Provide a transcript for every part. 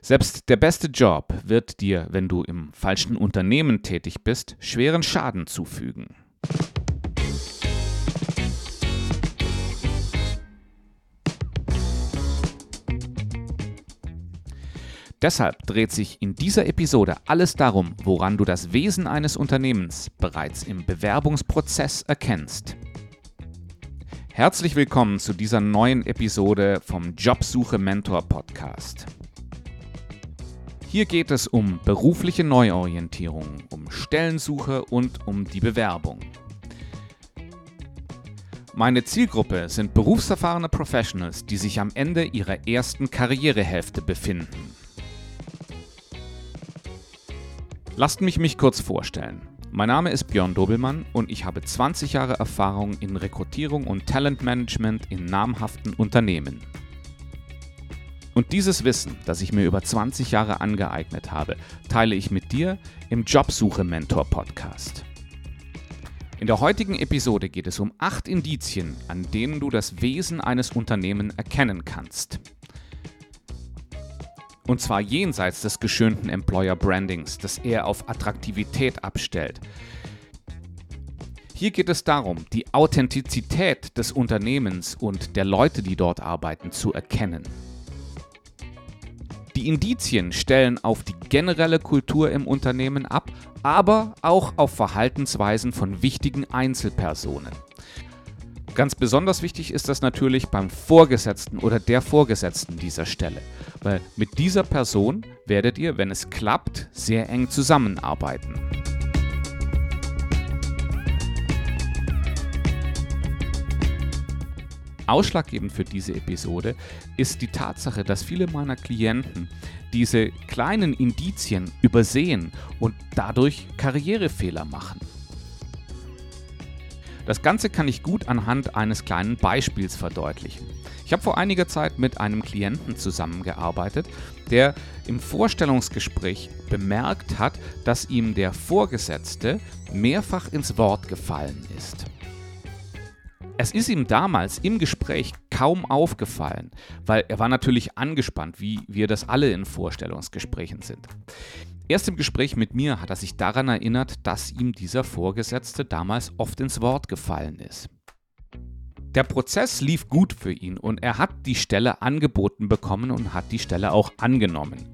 Selbst der beste Job wird dir, wenn du im falschen Unternehmen tätig bist, schweren Schaden zufügen. Deshalb dreht sich in dieser Episode alles darum, woran du das Wesen eines Unternehmens bereits im Bewerbungsprozess erkennst. Herzlich willkommen zu dieser neuen Episode vom Jobsuche Mentor Podcast. Hier geht es um berufliche Neuorientierung, um Stellensuche und um die Bewerbung. Meine Zielgruppe sind berufserfahrene Professionals, die sich am Ende ihrer ersten Karrierehälfte befinden. Lasst mich mich kurz vorstellen. Mein Name ist Björn Dobelmann und ich habe 20 Jahre Erfahrung in Rekrutierung und Talentmanagement in namhaften Unternehmen. Und dieses Wissen, das ich mir über 20 Jahre angeeignet habe, teile ich mit dir im Jobsuche Mentor Podcast. In der heutigen Episode geht es um acht Indizien, an denen du das Wesen eines Unternehmens erkennen kannst. Und zwar jenseits des geschönten Employer Brandings, das eher auf Attraktivität abstellt. Hier geht es darum, die Authentizität des Unternehmens und der Leute, die dort arbeiten, zu erkennen. Die Indizien stellen auf die generelle Kultur im Unternehmen ab, aber auch auf Verhaltensweisen von wichtigen Einzelpersonen. Ganz besonders wichtig ist das natürlich beim Vorgesetzten oder der Vorgesetzten dieser Stelle, weil mit dieser Person werdet ihr, wenn es klappt, sehr eng zusammenarbeiten. Ausschlaggebend für diese Episode ist die Tatsache, dass viele meiner Klienten diese kleinen Indizien übersehen und dadurch Karrierefehler machen. Das Ganze kann ich gut anhand eines kleinen Beispiels verdeutlichen. Ich habe vor einiger Zeit mit einem Klienten zusammengearbeitet, der im Vorstellungsgespräch bemerkt hat, dass ihm der Vorgesetzte mehrfach ins Wort gefallen ist. Es ist ihm damals im Gespräch kaum aufgefallen, weil er war natürlich angespannt, wie wir das alle in Vorstellungsgesprächen sind. Erst im Gespräch mit mir hat er sich daran erinnert, dass ihm dieser Vorgesetzte damals oft ins Wort gefallen ist. Der Prozess lief gut für ihn und er hat die Stelle angeboten bekommen und hat die Stelle auch angenommen.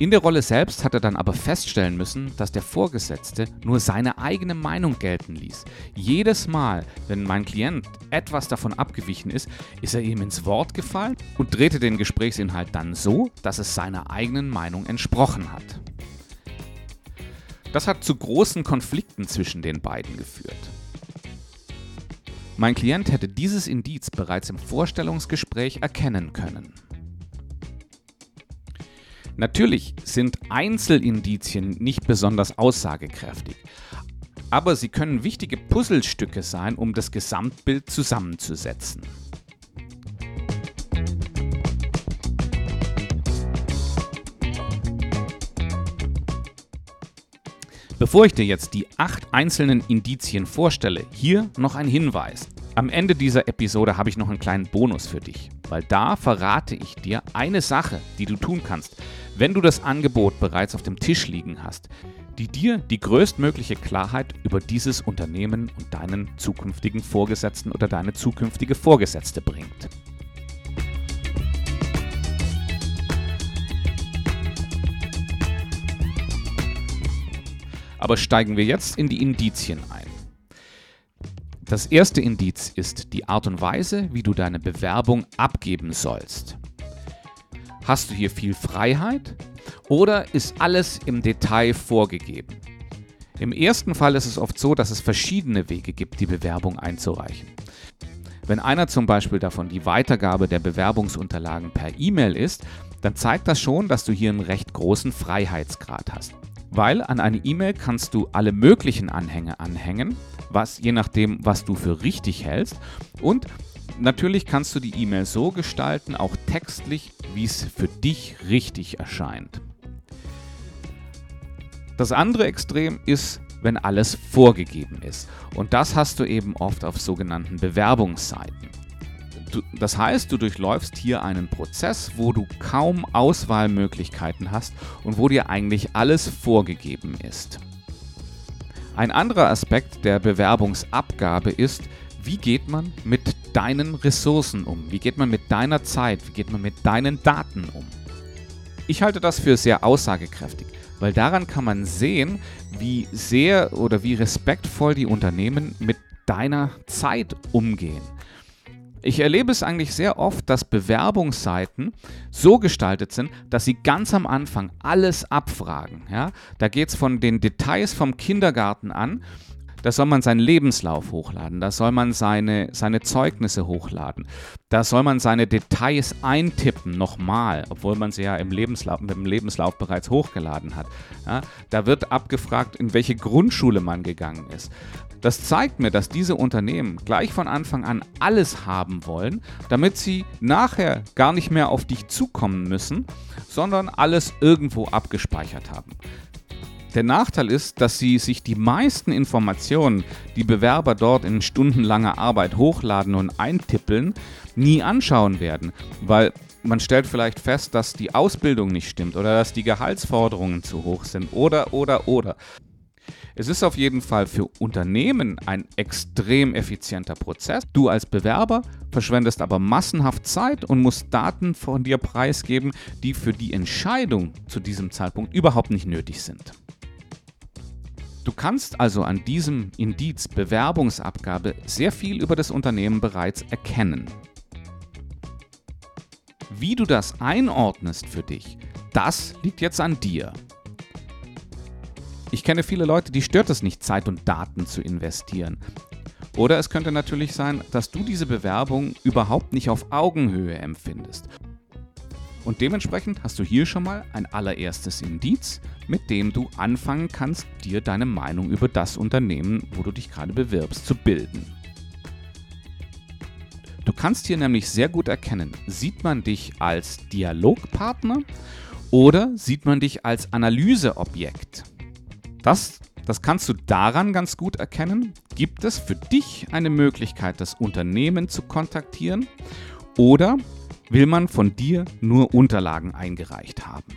In der Rolle selbst hat er dann aber feststellen müssen, dass der Vorgesetzte nur seine eigene Meinung gelten ließ. Jedes Mal, wenn mein Klient etwas davon abgewichen ist, ist er ihm ins Wort gefallen und drehte den Gesprächsinhalt dann so, dass es seiner eigenen Meinung entsprochen hat. Das hat zu großen Konflikten zwischen den beiden geführt. Mein Klient hätte dieses Indiz bereits im Vorstellungsgespräch erkennen können. Natürlich sind Einzelindizien nicht besonders aussagekräftig, aber sie können wichtige Puzzlestücke sein, um das Gesamtbild zusammenzusetzen. Bevor ich dir jetzt die acht einzelnen Indizien vorstelle, hier noch ein Hinweis. Am Ende dieser Episode habe ich noch einen kleinen Bonus für dich, weil da verrate ich dir eine Sache, die du tun kannst, wenn du das Angebot bereits auf dem Tisch liegen hast, die dir die größtmögliche Klarheit über dieses Unternehmen und deinen zukünftigen Vorgesetzten oder deine zukünftige Vorgesetzte bringt. Aber steigen wir jetzt in die Indizien ein. Das erste Indiz ist die Art und Weise, wie du deine Bewerbung abgeben sollst. Hast du hier viel Freiheit oder ist alles im Detail vorgegeben? Im ersten Fall ist es oft so, dass es verschiedene Wege gibt, die Bewerbung einzureichen. Wenn einer zum Beispiel davon die Weitergabe der Bewerbungsunterlagen per E-Mail ist, dann zeigt das schon, dass du hier einen recht großen Freiheitsgrad hast. Weil an eine E-Mail kannst du alle möglichen Anhänge anhängen, was je nachdem, was du für richtig hältst. Und Natürlich kannst du die E-Mail so gestalten, auch textlich, wie es für dich richtig erscheint. Das andere Extrem ist, wenn alles vorgegeben ist. Und das hast du eben oft auf sogenannten Bewerbungsseiten. Du, das heißt, du durchläufst hier einen Prozess, wo du kaum Auswahlmöglichkeiten hast und wo dir eigentlich alles vorgegeben ist. Ein anderer Aspekt der Bewerbungsabgabe ist, wie geht man mit deinen Ressourcen um? Wie geht man mit deiner Zeit? Wie geht man mit deinen Daten um? Ich halte das für sehr aussagekräftig, weil daran kann man sehen, wie sehr oder wie respektvoll die Unternehmen mit deiner Zeit umgehen. Ich erlebe es eigentlich sehr oft, dass Bewerbungsseiten so gestaltet sind, dass sie ganz am Anfang alles abfragen. Ja? Da geht es von den Details vom Kindergarten an. Da soll man seinen Lebenslauf hochladen, da soll man seine, seine Zeugnisse hochladen, da soll man seine Details eintippen, nochmal, obwohl man sie ja im Lebenslauf, im Lebenslauf bereits hochgeladen hat. Ja, da wird abgefragt, in welche Grundschule man gegangen ist. Das zeigt mir, dass diese Unternehmen gleich von Anfang an alles haben wollen, damit sie nachher gar nicht mehr auf dich zukommen müssen, sondern alles irgendwo abgespeichert haben. Der Nachteil ist, dass sie sich die meisten Informationen, die Bewerber dort in stundenlanger Arbeit hochladen und eintippeln, nie anschauen werden, weil man stellt vielleicht fest, dass die Ausbildung nicht stimmt oder dass die Gehaltsforderungen zu hoch sind oder oder oder. Es ist auf jeden Fall für Unternehmen ein extrem effizienter Prozess. Du als Bewerber verschwendest aber massenhaft Zeit und musst Daten von dir preisgeben, die für die Entscheidung zu diesem Zeitpunkt überhaupt nicht nötig sind. Du kannst also an diesem Indiz Bewerbungsabgabe sehr viel über das Unternehmen bereits erkennen. Wie du das einordnest für dich, das liegt jetzt an dir. Ich kenne viele Leute, die stört es nicht, Zeit und Daten zu investieren. Oder es könnte natürlich sein, dass du diese Bewerbung überhaupt nicht auf Augenhöhe empfindest. Und dementsprechend hast du hier schon mal ein allererstes Indiz, mit dem du anfangen kannst, dir deine Meinung über das Unternehmen, wo du dich gerade bewirbst, zu bilden. Du kannst hier nämlich sehr gut erkennen, sieht man dich als Dialogpartner oder sieht man dich als Analyseobjekt. Das, das kannst du daran ganz gut erkennen. Gibt es für dich eine Möglichkeit, das Unternehmen zu kontaktieren? Oder will man von dir nur Unterlagen eingereicht haben?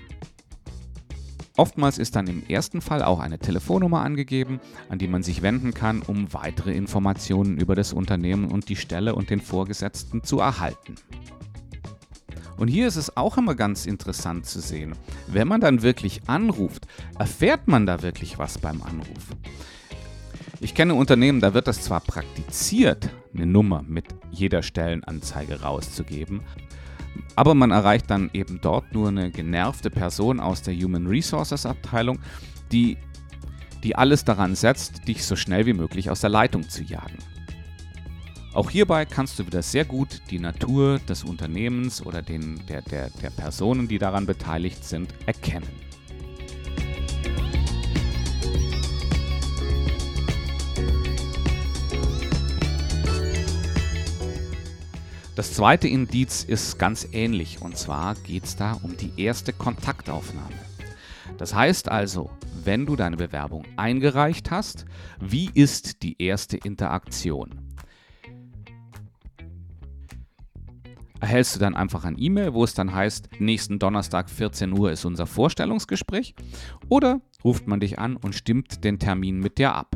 Oftmals ist dann im ersten Fall auch eine Telefonnummer angegeben, an die man sich wenden kann, um weitere Informationen über das Unternehmen und die Stelle und den Vorgesetzten zu erhalten. Und hier ist es auch immer ganz interessant zu sehen, wenn man dann wirklich anruft, erfährt man da wirklich was beim Anruf. Ich kenne Unternehmen, da wird das zwar praktiziert, eine Nummer mit jeder Stellenanzeige rauszugeben, aber man erreicht dann eben dort nur eine genervte Person aus der Human Resources Abteilung, die, die alles daran setzt, dich so schnell wie möglich aus der Leitung zu jagen. Auch hierbei kannst du wieder sehr gut die Natur des Unternehmens oder den, der, der, der Personen, die daran beteiligt sind, erkennen. Das zweite Indiz ist ganz ähnlich und zwar geht es da um die erste Kontaktaufnahme. Das heißt also, wenn du deine Bewerbung eingereicht hast, wie ist die erste Interaktion? Erhältst du dann einfach ein E-Mail, wo es dann heißt, nächsten Donnerstag 14 Uhr ist unser Vorstellungsgespräch. Oder ruft man dich an und stimmt den Termin mit dir ab.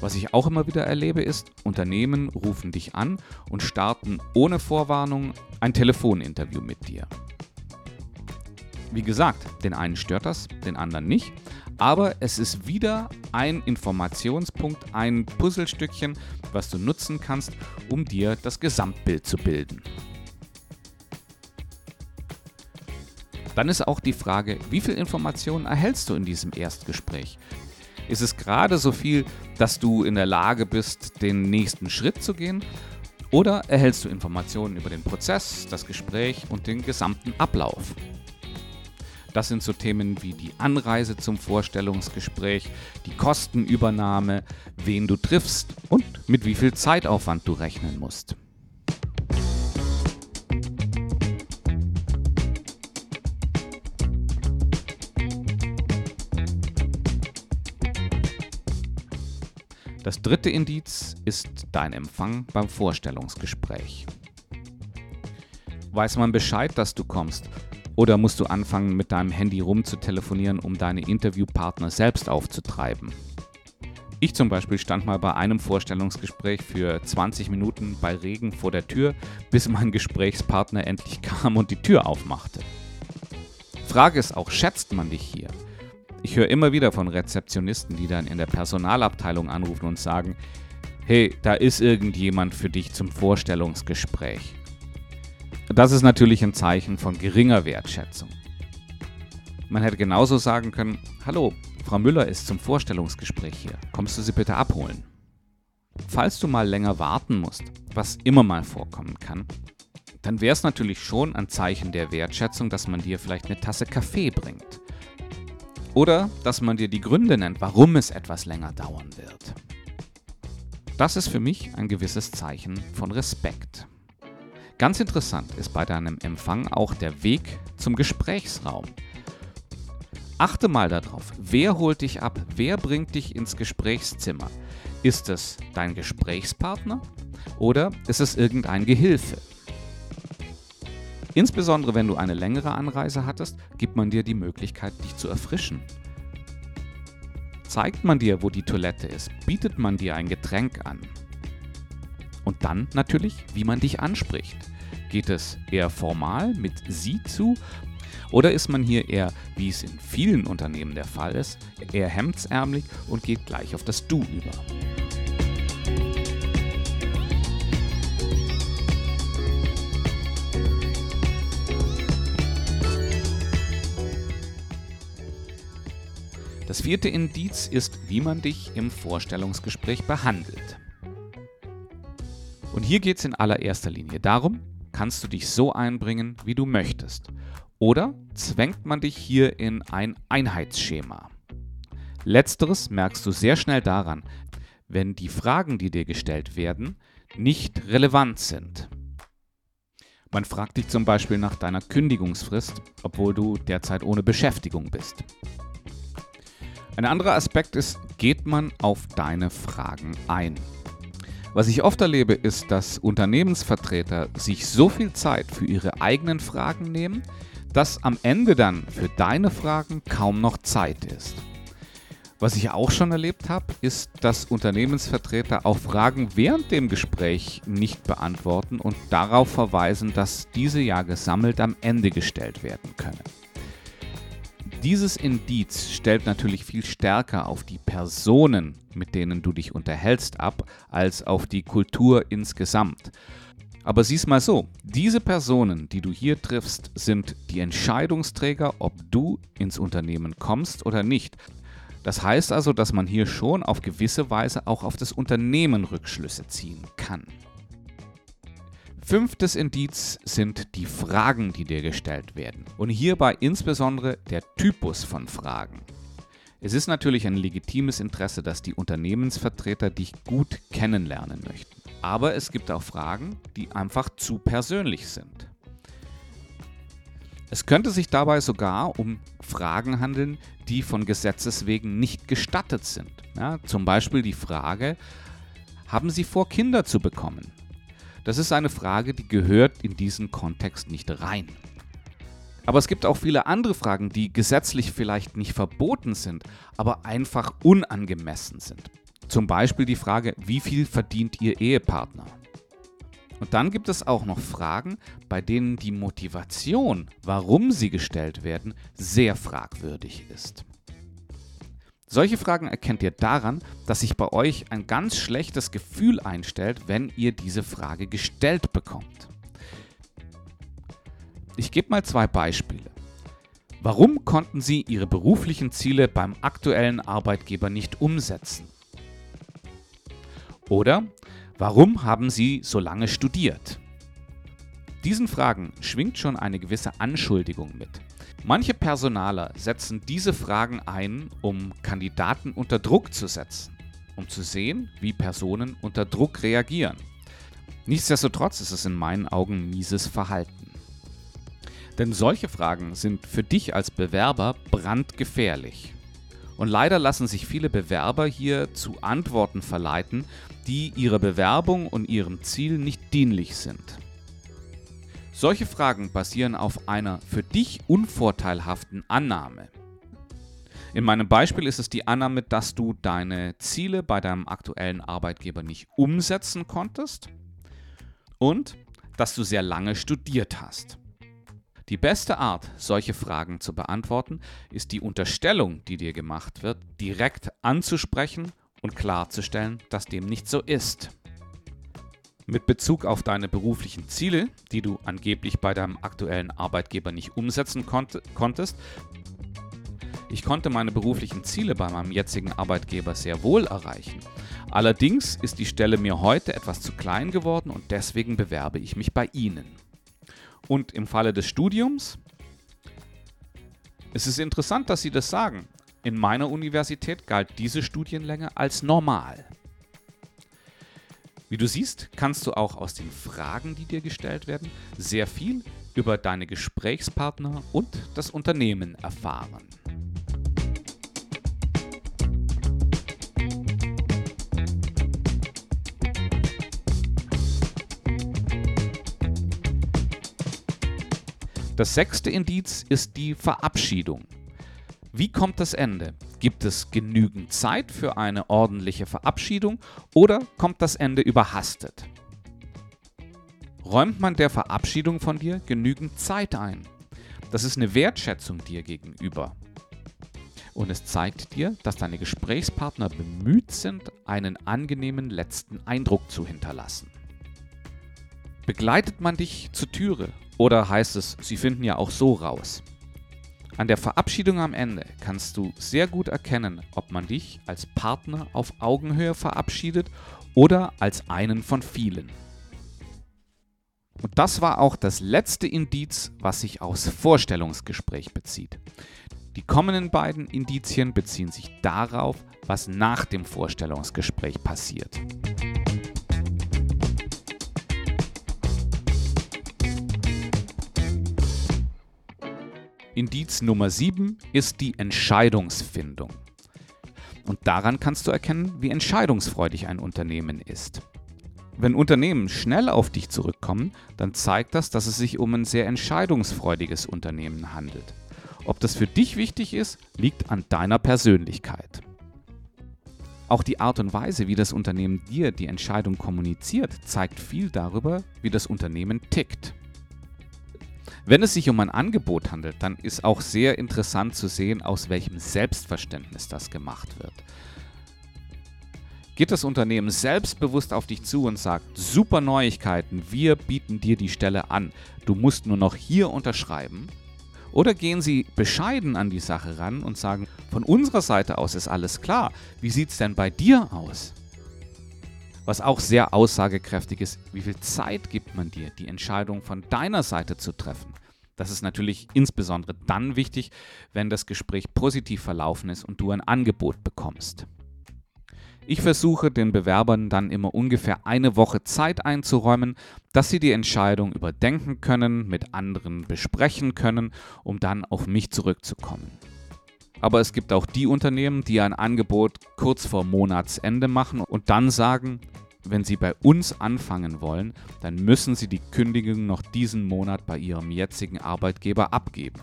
Was ich auch immer wieder erlebe, ist, Unternehmen rufen dich an und starten ohne Vorwarnung ein Telefoninterview mit dir. Wie gesagt, den einen stört das, den anderen nicht, aber es ist wieder ein Informationspunkt, ein Puzzlestückchen, was du nutzen kannst, um dir das Gesamtbild zu bilden. Dann ist auch die Frage, wie viel Informationen erhältst du in diesem Erstgespräch? Ist es gerade so viel, dass du in der Lage bist, den nächsten Schritt zu gehen? Oder erhältst du Informationen über den Prozess, das Gespräch und den gesamten Ablauf? Das sind so Themen wie die Anreise zum Vorstellungsgespräch, die Kostenübernahme, wen du triffst und mit wie viel Zeitaufwand du rechnen musst. Das dritte Indiz ist dein Empfang beim Vorstellungsgespräch. Weiß man Bescheid, dass du kommst? Oder musst du anfangen, mit deinem Handy rumzutelefonieren, um deine Interviewpartner selbst aufzutreiben? Ich zum Beispiel stand mal bei einem Vorstellungsgespräch für 20 Minuten bei Regen vor der Tür, bis mein Gesprächspartner endlich kam und die Tür aufmachte. Frage ist auch, schätzt man dich hier? Ich höre immer wieder von Rezeptionisten, die dann in der Personalabteilung anrufen und sagen, hey, da ist irgendjemand für dich zum Vorstellungsgespräch. Das ist natürlich ein Zeichen von geringer Wertschätzung. Man hätte genauso sagen können, hallo, Frau Müller ist zum Vorstellungsgespräch hier. Kommst du sie bitte abholen? Falls du mal länger warten musst, was immer mal vorkommen kann, dann wäre es natürlich schon ein Zeichen der Wertschätzung, dass man dir vielleicht eine Tasse Kaffee bringt. Oder dass man dir die Gründe nennt, warum es etwas länger dauern wird. Das ist für mich ein gewisses Zeichen von Respekt. Ganz interessant ist bei deinem Empfang auch der Weg zum Gesprächsraum. Achte mal darauf, wer holt dich ab, wer bringt dich ins Gesprächszimmer. Ist es dein Gesprächspartner oder ist es irgendein Gehilfe? Insbesondere wenn du eine längere Anreise hattest, gibt man dir die Möglichkeit, dich zu erfrischen. Zeigt man dir, wo die Toilette ist, bietet man dir ein Getränk an. Und dann natürlich, wie man dich anspricht. Geht es eher formal mit Sie zu oder ist man hier eher, wie es in vielen Unternehmen der Fall ist, eher hemdsärmlich und geht gleich auf das Du über? Das vierte Indiz ist, wie man dich im Vorstellungsgespräch behandelt. Hier geht es in allererster Linie darum, kannst du dich so einbringen, wie du möchtest. Oder zwängt man dich hier in ein Einheitsschema? Letzteres merkst du sehr schnell daran, wenn die Fragen, die dir gestellt werden, nicht relevant sind. Man fragt dich zum Beispiel nach deiner Kündigungsfrist, obwohl du derzeit ohne Beschäftigung bist. Ein anderer Aspekt ist, geht man auf deine Fragen ein? Was ich oft erlebe, ist, dass Unternehmensvertreter sich so viel Zeit für ihre eigenen Fragen nehmen, dass am Ende dann für deine Fragen kaum noch Zeit ist. Was ich auch schon erlebt habe, ist, dass Unternehmensvertreter auch Fragen während dem Gespräch nicht beantworten und darauf verweisen, dass diese ja gesammelt am Ende gestellt werden können. Dieses Indiz stellt natürlich viel stärker auf die Personen, mit denen du dich unterhältst, ab, als auf die Kultur insgesamt. Aber sieh's mal so, diese Personen, die du hier triffst, sind die Entscheidungsträger, ob du ins Unternehmen kommst oder nicht. Das heißt also, dass man hier schon auf gewisse Weise auch auf das Unternehmen Rückschlüsse ziehen kann. Fünftes Indiz sind die Fragen, die dir gestellt werden. Und hierbei insbesondere der Typus von Fragen. Es ist natürlich ein legitimes Interesse, dass die Unternehmensvertreter dich gut kennenlernen möchten. Aber es gibt auch Fragen, die einfach zu persönlich sind. Es könnte sich dabei sogar um Fragen handeln, die von Gesetzes wegen nicht gestattet sind. Ja, zum Beispiel die Frage, haben Sie vor, Kinder zu bekommen? Das ist eine Frage, die gehört in diesen Kontext nicht rein. Aber es gibt auch viele andere Fragen, die gesetzlich vielleicht nicht verboten sind, aber einfach unangemessen sind. Zum Beispiel die Frage, wie viel verdient Ihr Ehepartner? Und dann gibt es auch noch Fragen, bei denen die Motivation, warum sie gestellt werden, sehr fragwürdig ist. Solche Fragen erkennt ihr daran, dass sich bei euch ein ganz schlechtes Gefühl einstellt, wenn ihr diese Frage gestellt bekommt. Ich gebe mal zwei Beispiele. Warum konnten Sie Ihre beruflichen Ziele beim aktuellen Arbeitgeber nicht umsetzen? Oder warum haben Sie so lange studiert? Diesen Fragen schwingt schon eine gewisse Anschuldigung mit. Manche Personaler setzen diese Fragen ein, um Kandidaten unter Druck zu setzen, um zu sehen, wie Personen unter Druck reagieren. Nichtsdestotrotz ist es in meinen Augen mieses Verhalten. Denn solche Fragen sind für dich als Bewerber brandgefährlich. Und leider lassen sich viele Bewerber hier zu Antworten verleiten, die ihrer Bewerbung und ihrem Ziel nicht dienlich sind. Solche Fragen basieren auf einer für dich unvorteilhaften Annahme. In meinem Beispiel ist es die Annahme, dass du deine Ziele bei deinem aktuellen Arbeitgeber nicht umsetzen konntest und dass du sehr lange studiert hast. Die beste Art, solche Fragen zu beantworten, ist die Unterstellung, die dir gemacht wird, direkt anzusprechen und klarzustellen, dass dem nicht so ist. Mit Bezug auf deine beruflichen Ziele, die du angeblich bei deinem aktuellen Arbeitgeber nicht umsetzen konnt konntest, ich konnte meine beruflichen Ziele bei meinem jetzigen Arbeitgeber sehr wohl erreichen. Allerdings ist die Stelle mir heute etwas zu klein geworden und deswegen bewerbe ich mich bei Ihnen. Und im Falle des Studiums, es ist interessant, dass Sie das sagen. In meiner Universität galt diese Studienlänge als normal. Wie du siehst, kannst du auch aus den Fragen, die dir gestellt werden, sehr viel über deine Gesprächspartner und das Unternehmen erfahren. Das sechste Indiz ist die Verabschiedung. Wie kommt das Ende? Gibt es genügend Zeit für eine ordentliche Verabschiedung oder kommt das Ende überhastet? Räumt man der Verabschiedung von dir genügend Zeit ein? Das ist eine Wertschätzung dir gegenüber. Und es zeigt dir, dass deine Gesprächspartner bemüht sind, einen angenehmen letzten Eindruck zu hinterlassen. Begleitet man dich zur Türe oder heißt es, sie finden ja auch so raus? An der Verabschiedung am Ende kannst du sehr gut erkennen, ob man dich als Partner auf Augenhöhe verabschiedet oder als einen von vielen. Und das war auch das letzte Indiz, was sich aufs Vorstellungsgespräch bezieht. Die kommenden beiden Indizien beziehen sich darauf, was nach dem Vorstellungsgespräch passiert. Indiz Nummer 7 ist die Entscheidungsfindung. Und daran kannst du erkennen, wie entscheidungsfreudig ein Unternehmen ist. Wenn Unternehmen schnell auf dich zurückkommen, dann zeigt das, dass es sich um ein sehr entscheidungsfreudiges Unternehmen handelt. Ob das für dich wichtig ist, liegt an deiner Persönlichkeit. Auch die Art und Weise, wie das Unternehmen dir die Entscheidung kommuniziert, zeigt viel darüber, wie das Unternehmen tickt. Wenn es sich um ein Angebot handelt, dann ist auch sehr interessant zu sehen, aus welchem Selbstverständnis das gemacht wird. Geht das Unternehmen selbstbewusst auf dich zu und sagt, super Neuigkeiten, wir bieten dir die Stelle an, du musst nur noch hier unterschreiben? Oder gehen sie bescheiden an die Sache ran und sagen, von unserer Seite aus ist alles klar, wie sieht es denn bei dir aus? Was auch sehr aussagekräftig ist, wie viel Zeit gibt man dir, die Entscheidung von deiner Seite zu treffen. Das ist natürlich insbesondere dann wichtig, wenn das Gespräch positiv verlaufen ist und du ein Angebot bekommst. Ich versuche den Bewerbern dann immer ungefähr eine Woche Zeit einzuräumen, dass sie die Entscheidung überdenken können, mit anderen besprechen können, um dann auf mich zurückzukommen. Aber es gibt auch die Unternehmen, die ein Angebot kurz vor Monatsende machen und dann sagen, wenn Sie bei uns anfangen wollen, dann müssen Sie die Kündigung noch diesen Monat bei Ihrem jetzigen Arbeitgeber abgeben.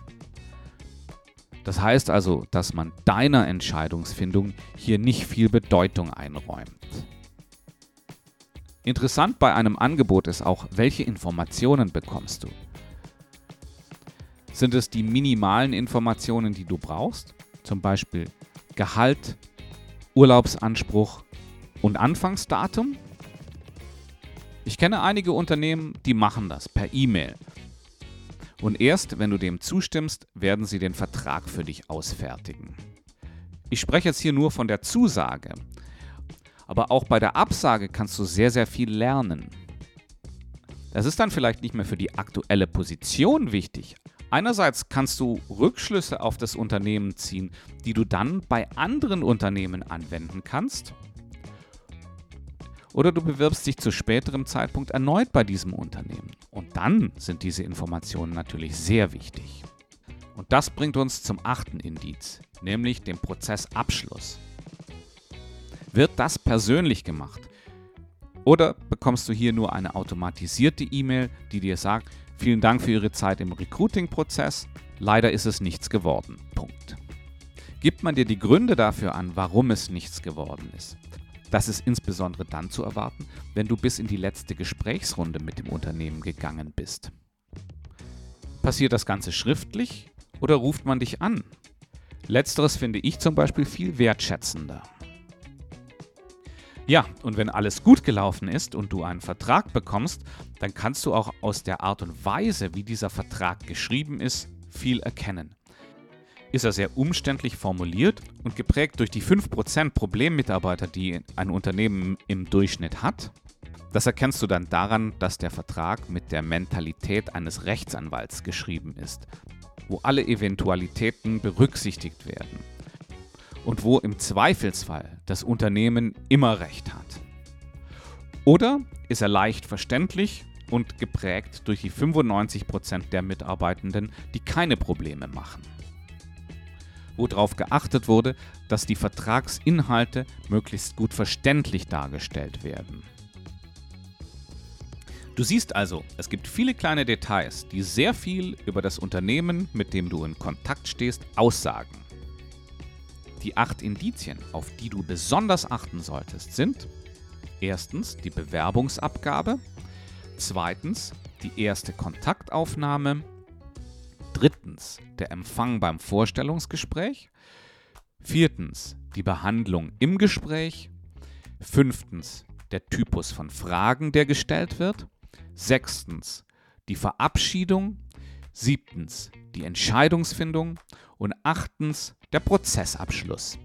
Das heißt also, dass man deiner Entscheidungsfindung hier nicht viel Bedeutung einräumt. Interessant bei einem Angebot ist auch, welche Informationen bekommst du. Sind es die minimalen Informationen, die du brauchst? Zum Beispiel Gehalt, Urlaubsanspruch und Anfangsdatum? Ich kenne einige Unternehmen, die machen das per E-Mail. Und erst wenn du dem zustimmst, werden sie den Vertrag für dich ausfertigen. Ich spreche jetzt hier nur von der Zusage. Aber auch bei der Absage kannst du sehr, sehr viel lernen. Das ist dann vielleicht nicht mehr für die aktuelle Position wichtig. Einerseits kannst du Rückschlüsse auf das Unternehmen ziehen, die du dann bei anderen Unternehmen anwenden kannst oder du bewirbst dich zu späterem Zeitpunkt erneut bei diesem Unternehmen. Und dann sind diese Informationen natürlich sehr wichtig. Und das bringt uns zum achten Indiz, nämlich dem Prozessabschluss. Wird das persönlich gemacht? Oder bekommst du hier nur eine automatisierte E-Mail, die dir sagt, vielen Dank für Ihre Zeit im Recruiting-Prozess, leider ist es nichts geworden. Punkt. Gibt man dir die Gründe dafür an, warum es nichts geworden ist? Das ist insbesondere dann zu erwarten, wenn du bis in die letzte Gesprächsrunde mit dem Unternehmen gegangen bist. Passiert das Ganze schriftlich oder ruft man dich an? Letzteres finde ich zum Beispiel viel wertschätzender. Ja, und wenn alles gut gelaufen ist und du einen Vertrag bekommst, dann kannst du auch aus der Art und Weise, wie dieser Vertrag geschrieben ist, viel erkennen. Ist er sehr umständlich formuliert und geprägt durch die 5% Problemmitarbeiter, die ein Unternehmen im Durchschnitt hat? Das erkennst du dann daran, dass der Vertrag mit der Mentalität eines Rechtsanwalts geschrieben ist, wo alle Eventualitäten berücksichtigt werden und wo im Zweifelsfall das Unternehmen immer recht hat. Oder ist er leicht verständlich und geprägt durch die 95% der Mitarbeitenden, die keine Probleme machen wo darauf geachtet wurde, dass die Vertragsinhalte möglichst gut verständlich dargestellt werden. Du siehst also, es gibt viele kleine Details, die sehr viel über das Unternehmen, mit dem du in Kontakt stehst, aussagen. Die acht Indizien, auf die du besonders achten solltest, sind erstens die Bewerbungsabgabe, zweitens die erste Kontaktaufnahme, Drittens der Empfang beim Vorstellungsgespräch. Viertens die Behandlung im Gespräch. Fünftens der Typus von Fragen, der gestellt wird. Sechstens die Verabschiedung. Siebtens die Entscheidungsfindung. Und achtens der Prozessabschluss.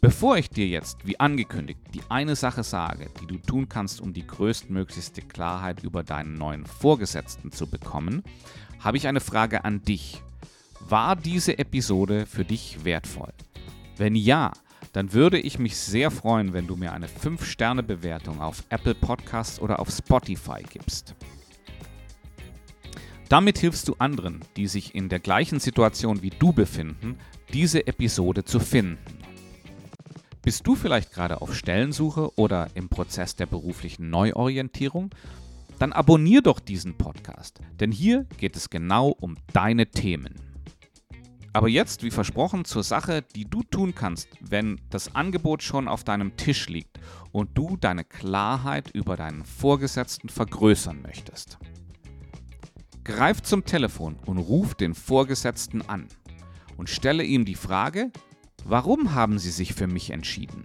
Bevor ich dir jetzt, wie angekündigt, die eine Sache sage, die du tun kannst, um die größtmöglichste Klarheit über deinen neuen Vorgesetzten zu bekommen, habe ich eine Frage an dich. War diese Episode für dich wertvoll? Wenn ja, dann würde ich mich sehr freuen, wenn du mir eine 5-Sterne-Bewertung auf Apple Podcasts oder auf Spotify gibst. Damit hilfst du anderen, die sich in der gleichen Situation wie du befinden, diese Episode zu finden. Bist du vielleicht gerade auf Stellensuche oder im Prozess der beruflichen Neuorientierung? Dann abonnier doch diesen Podcast, denn hier geht es genau um deine Themen. Aber jetzt, wie versprochen, zur Sache, die du tun kannst, wenn das Angebot schon auf deinem Tisch liegt und du deine Klarheit über deinen Vorgesetzten vergrößern möchtest. Greif zum Telefon und ruf den Vorgesetzten an und stelle ihm die Frage, Warum haben sie sich für mich entschieden?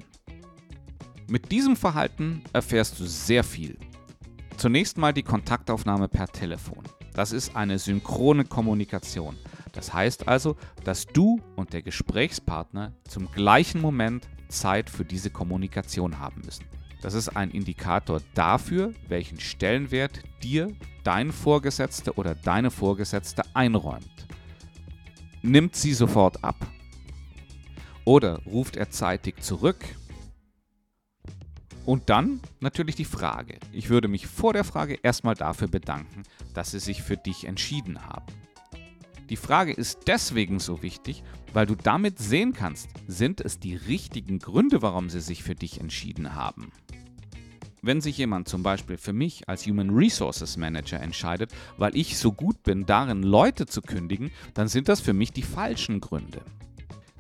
Mit diesem Verhalten erfährst du sehr viel. Zunächst mal die Kontaktaufnahme per Telefon. Das ist eine synchrone Kommunikation. Das heißt also, dass du und der Gesprächspartner zum gleichen Moment Zeit für diese Kommunikation haben müssen. Das ist ein Indikator dafür, welchen Stellenwert dir dein Vorgesetzter oder deine Vorgesetzte einräumt. Nimmt sie sofort ab. Oder ruft er zeitig zurück? Und dann natürlich die Frage. Ich würde mich vor der Frage erstmal dafür bedanken, dass sie sich für dich entschieden haben. Die Frage ist deswegen so wichtig, weil du damit sehen kannst, sind es die richtigen Gründe, warum sie sich für dich entschieden haben. Wenn sich jemand zum Beispiel für mich als Human Resources Manager entscheidet, weil ich so gut bin, darin Leute zu kündigen, dann sind das für mich die falschen Gründe.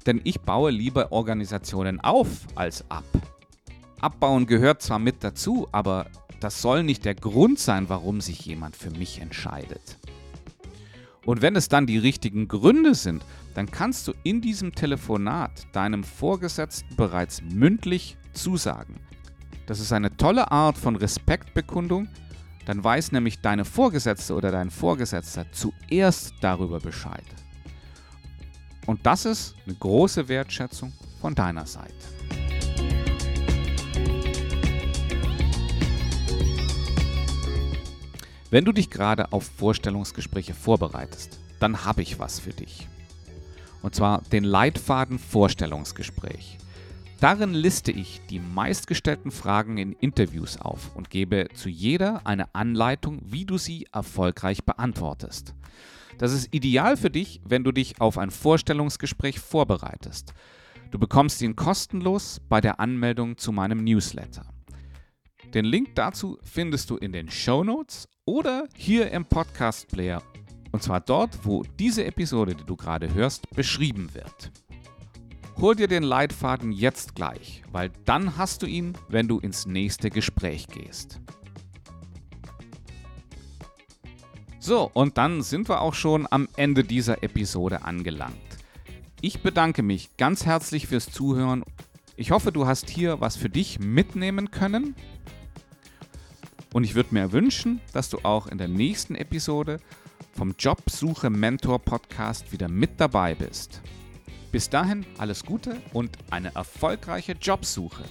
Denn ich baue lieber Organisationen auf als ab. Abbauen gehört zwar mit dazu, aber das soll nicht der Grund sein, warum sich jemand für mich entscheidet. Und wenn es dann die richtigen Gründe sind, dann kannst du in diesem Telefonat deinem Vorgesetzten bereits mündlich zusagen. Das ist eine tolle Art von Respektbekundung. Dann weiß nämlich deine Vorgesetzte oder dein Vorgesetzter zuerst darüber Bescheid. Und das ist eine große Wertschätzung von deiner Seite. Wenn du dich gerade auf Vorstellungsgespräche vorbereitest, dann habe ich was für dich. Und zwar den Leitfaden Vorstellungsgespräch. Darin liste ich die meistgestellten Fragen in Interviews auf und gebe zu jeder eine Anleitung, wie du sie erfolgreich beantwortest. Das ist ideal für dich, wenn du dich auf ein Vorstellungsgespräch vorbereitest. Du bekommst ihn kostenlos bei der Anmeldung zu meinem Newsletter. Den Link dazu findest du in den Show Notes oder hier im Podcast Player. Und zwar dort, wo diese Episode, die du gerade hörst, beschrieben wird. Hol dir den Leitfaden jetzt gleich, weil dann hast du ihn, wenn du ins nächste Gespräch gehst. So, und dann sind wir auch schon am Ende dieser Episode angelangt. Ich bedanke mich ganz herzlich fürs Zuhören. Ich hoffe, du hast hier was für dich mitnehmen können. Und ich würde mir wünschen, dass du auch in der nächsten Episode vom Jobsuche Mentor Podcast wieder mit dabei bist. Bis dahin alles Gute und eine erfolgreiche Jobsuche.